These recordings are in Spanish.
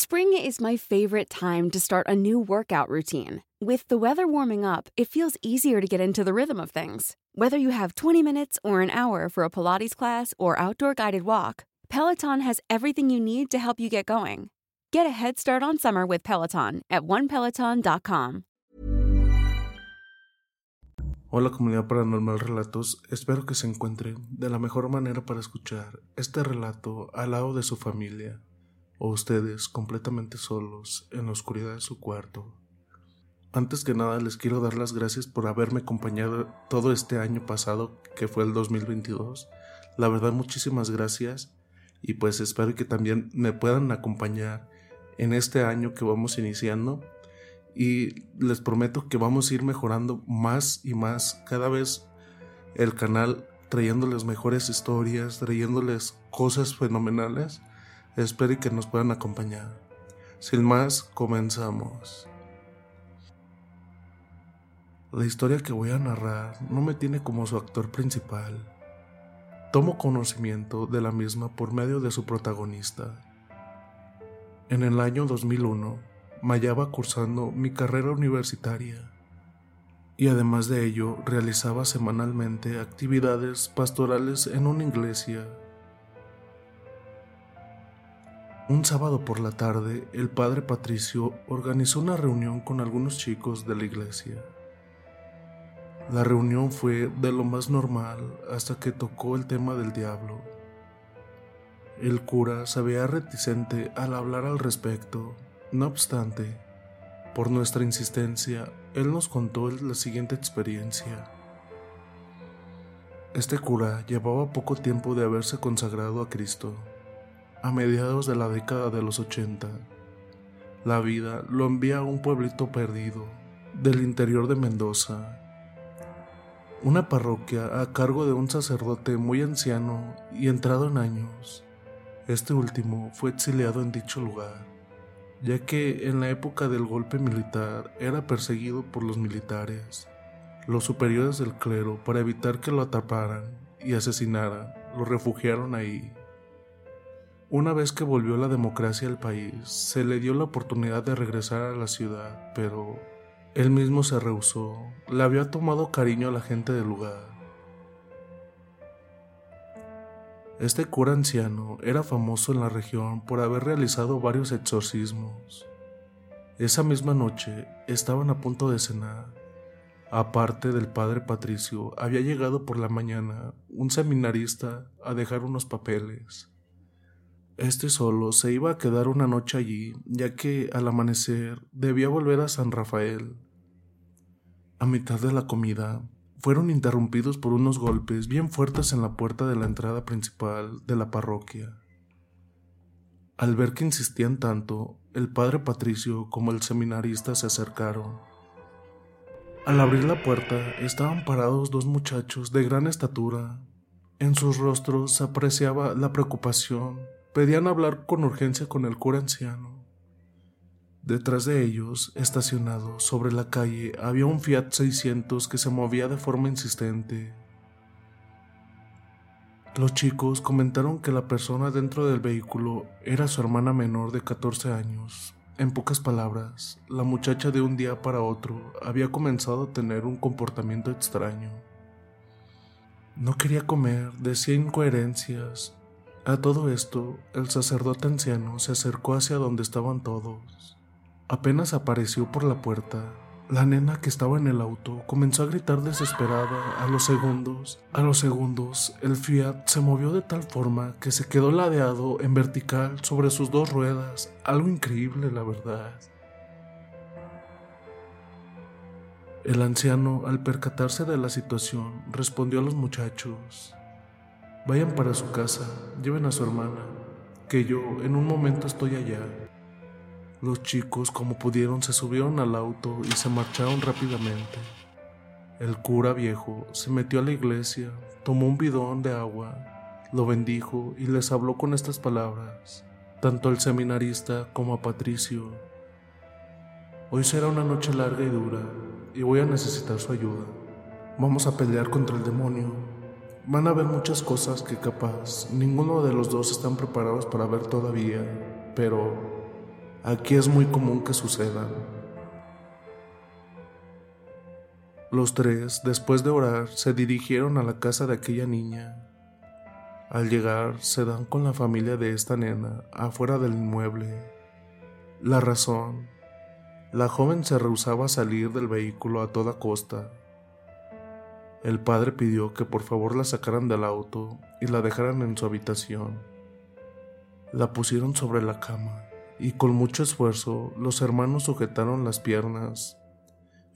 Spring is my favorite time to start a new workout routine. With the weather warming up, it feels easier to get into the rhythm of things. Whether you have 20 minutes or an hour for a Pilates class or outdoor guided walk, Peloton has everything you need to help you get going. Get a head start on summer with Peloton at onepeloton.com. Hola comunidad paranormal relatos, espero que se encuentren de la mejor manera para escuchar este relato al lado de su familia o ustedes completamente solos en la oscuridad de su cuarto. Antes que nada les quiero dar las gracias por haberme acompañado todo este año pasado que fue el 2022. La verdad muchísimas gracias y pues espero que también me puedan acompañar en este año que vamos iniciando y les prometo que vamos a ir mejorando más y más cada vez el canal trayéndoles mejores historias, trayéndoles cosas fenomenales. Espero que nos puedan acompañar. Sin más, comenzamos. La historia que voy a narrar no me tiene como su actor principal. Tomo conocimiento de la misma por medio de su protagonista. En el año 2001, me hallaba cursando mi carrera universitaria y además de ello realizaba semanalmente actividades pastorales en una iglesia. Un sábado por la tarde, el padre Patricio organizó una reunión con algunos chicos de la iglesia. La reunión fue de lo más normal hasta que tocó el tema del diablo. El cura se veía reticente al hablar al respecto no obstante, por nuestra insistencia, él nos contó la siguiente experiencia. Este cura llevaba poco tiempo de haberse consagrado a Cristo, a mediados de la década de los 80. La vida lo envía a un pueblito perdido del interior de Mendoza, una parroquia a cargo de un sacerdote muy anciano y entrado en años. Este último fue exiliado en dicho lugar ya que en la época del golpe militar era perseguido por los militares. Los superiores del clero, para evitar que lo atraparan y asesinaran, lo refugiaron ahí. Una vez que volvió la democracia al país, se le dio la oportunidad de regresar a la ciudad, pero él mismo se rehusó. Le había tomado cariño a la gente del lugar Este cura anciano era famoso en la región por haber realizado varios exorcismos. Esa misma noche estaban a punto de cenar. Aparte del padre Patricio, había llegado por la mañana un seminarista a dejar unos papeles. Este solo se iba a quedar una noche allí, ya que al amanecer debía volver a San Rafael. A mitad de la comida, fueron interrumpidos por unos golpes bien fuertes en la puerta de la entrada principal de la parroquia. Al ver que insistían tanto, el padre Patricio como el seminarista se acercaron. Al abrir la puerta estaban parados dos muchachos de gran estatura. En sus rostros se apreciaba la preocupación. Pedían hablar con urgencia con el cura anciano. Detrás de ellos, estacionado sobre la calle, había un Fiat 600 que se movía de forma insistente. Los chicos comentaron que la persona dentro del vehículo era su hermana menor de 14 años. En pocas palabras, la muchacha de un día para otro había comenzado a tener un comportamiento extraño. No quería comer, decía incoherencias. A todo esto, el sacerdote anciano se acercó hacia donde estaban todos. Apenas apareció por la puerta, la nena que estaba en el auto comenzó a gritar desesperada. A los segundos, a los segundos, el Fiat se movió de tal forma que se quedó ladeado en vertical sobre sus dos ruedas. Algo increíble, la verdad. El anciano, al percatarse de la situación, respondió a los muchachos, Vayan para su casa, lleven a su hermana, que yo en un momento estoy allá. Los chicos, como pudieron, se subieron al auto y se marcharon rápidamente. El cura viejo se metió a la iglesia, tomó un bidón de agua, lo bendijo y les habló con estas palabras, tanto al seminarista como a Patricio. Hoy será una noche larga y dura y voy a necesitar su ayuda. Vamos a pelear contra el demonio. Van a haber muchas cosas que capaz ninguno de los dos están preparados para ver todavía, pero aquí es muy común que sucedan. Los tres, después de orar, se dirigieron a la casa de aquella niña. Al llegar, se dan con la familia de esta nena afuera del inmueble. La razón, la joven se rehusaba a salir del vehículo a toda costa. El padre pidió que por favor la sacaran del auto y la dejaran en su habitación. La pusieron sobre la cama y con mucho esfuerzo los hermanos sujetaron las piernas.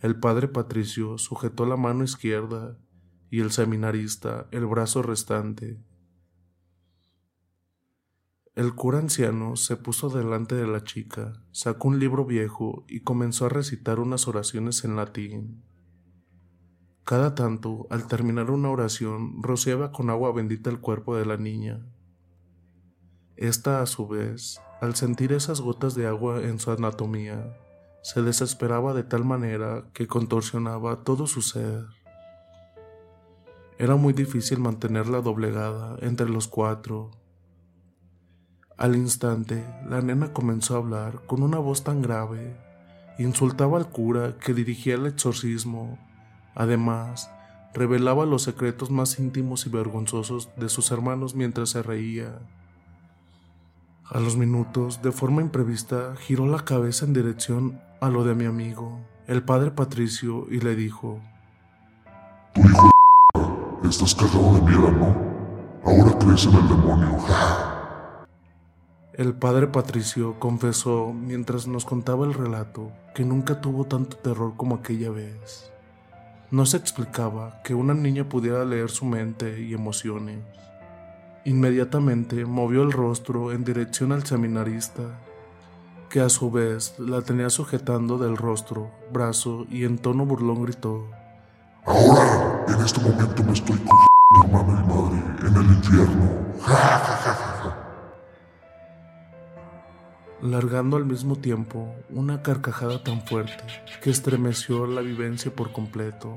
El padre Patricio sujetó la mano izquierda y el seminarista el brazo restante. El cura anciano se puso delante de la chica, sacó un libro viejo y comenzó a recitar unas oraciones en latín. Cada tanto, al terminar una oración, rociaba con agua bendita el cuerpo de la niña. Esta, a su vez, al sentir esas gotas de agua en su anatomía, se desesperaba de tal manera que contorsionaba todo su ser. Era muy difícil mantenerla doblegada entre los cuatro al instante, la nena comenzó a hablar con una voz tan grave, insultaba al cura que dirigía el exorcismo. Además, revelaba los secretos más íntimos y vergonzosos de sus hermanos mientras se reía. A los minutos, de forma imprevista, giró la cabeza en dirección a lo de mi amigo, el padre Patricio, y le dijo: Tu hijo de estás cagado de miedo, ¿no? Ahora crees en el demonio. El padre Patricio confesó mientras nos contaba el relato que nunca tuvo tanto terror como aquella vez. No se explicaba que una niña pudiera leer su mente y emociones. Inmediatamente movió el rostro en dirección al seminarista, que a su vez la tenía sujetando del rostro, brazo y en tono burlón gritó: Ahora, en este momento me estoy con y madre en el infierno largando al mismo tiempo una carcajada tan fuerte que estremeció la vivencia por completo.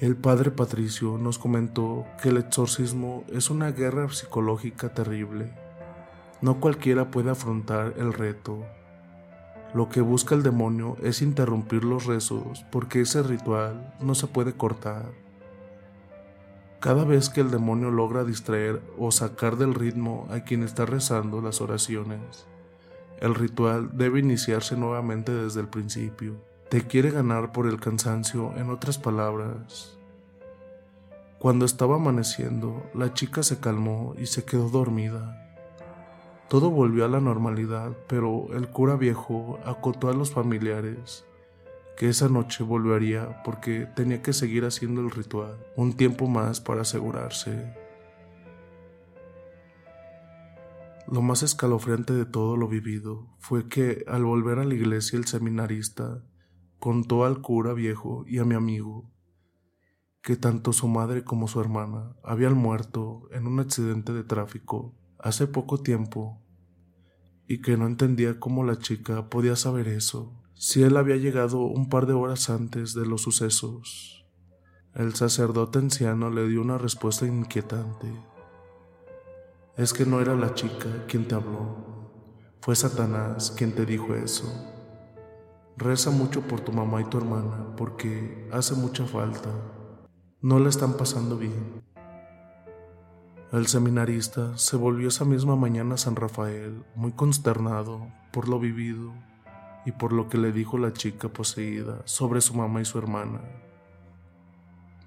El padre Patricio nos comentó que el exorcismo es una guerra psicológica terrible. No cualquiera puede afrontar el reto. Lo que busca el demonio es interrumpir los rezos porque ese ritual no se puede cortar. Cada vez que el demonio logra distraer o sacar del ritmo a quien está rezando las oraciones, el ritual debe iniciarse nuevamente desde el principio. Te quiere ganar por el cansancio, en otras palabras. Cuando estaba amaneciendo, la chica se calmó y se quedó dormida. Todo volvió a la normalidad, pero el cura viejo acotó a los familiares que esa noche volvería porque tenía que seguir haciendo el ritual un tiempo más para asegurarse. Lo más escalofriante de todo lo vivido fue que al volver a la iglesia el seminarista contó al cura viejo y a mi amigo que tanto su madre como su hermana habían muerto en un accidente de tráfico hace poco tiempo y que no entendía cómo la chica podía saber eso si él había llegado un par de horas antes de los sucesos. El sacerdote anciano le dio una respuesta inquietante. Es que no era la chica quien te habló, fue Satanás quien te dijo eso. Reza mucho por tu mamá y tu hermana porque hace mucha falta. No la están pasando bien. El seminarista se volvió esa misma mañana a San Rafael, muy consternado por lo vivido y por lo que le dijo la chica poseída sobre su mamá y su hermana,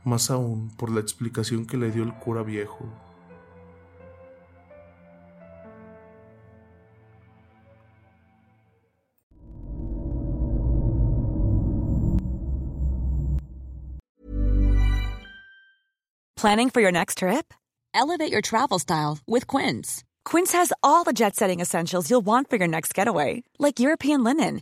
más aún por la explicación que le dio el cura viejo. Planning for your next trip? Elevate your travel style with Quince. Quince has all the jet setting essentials you'll want for your next getaway, like European linen,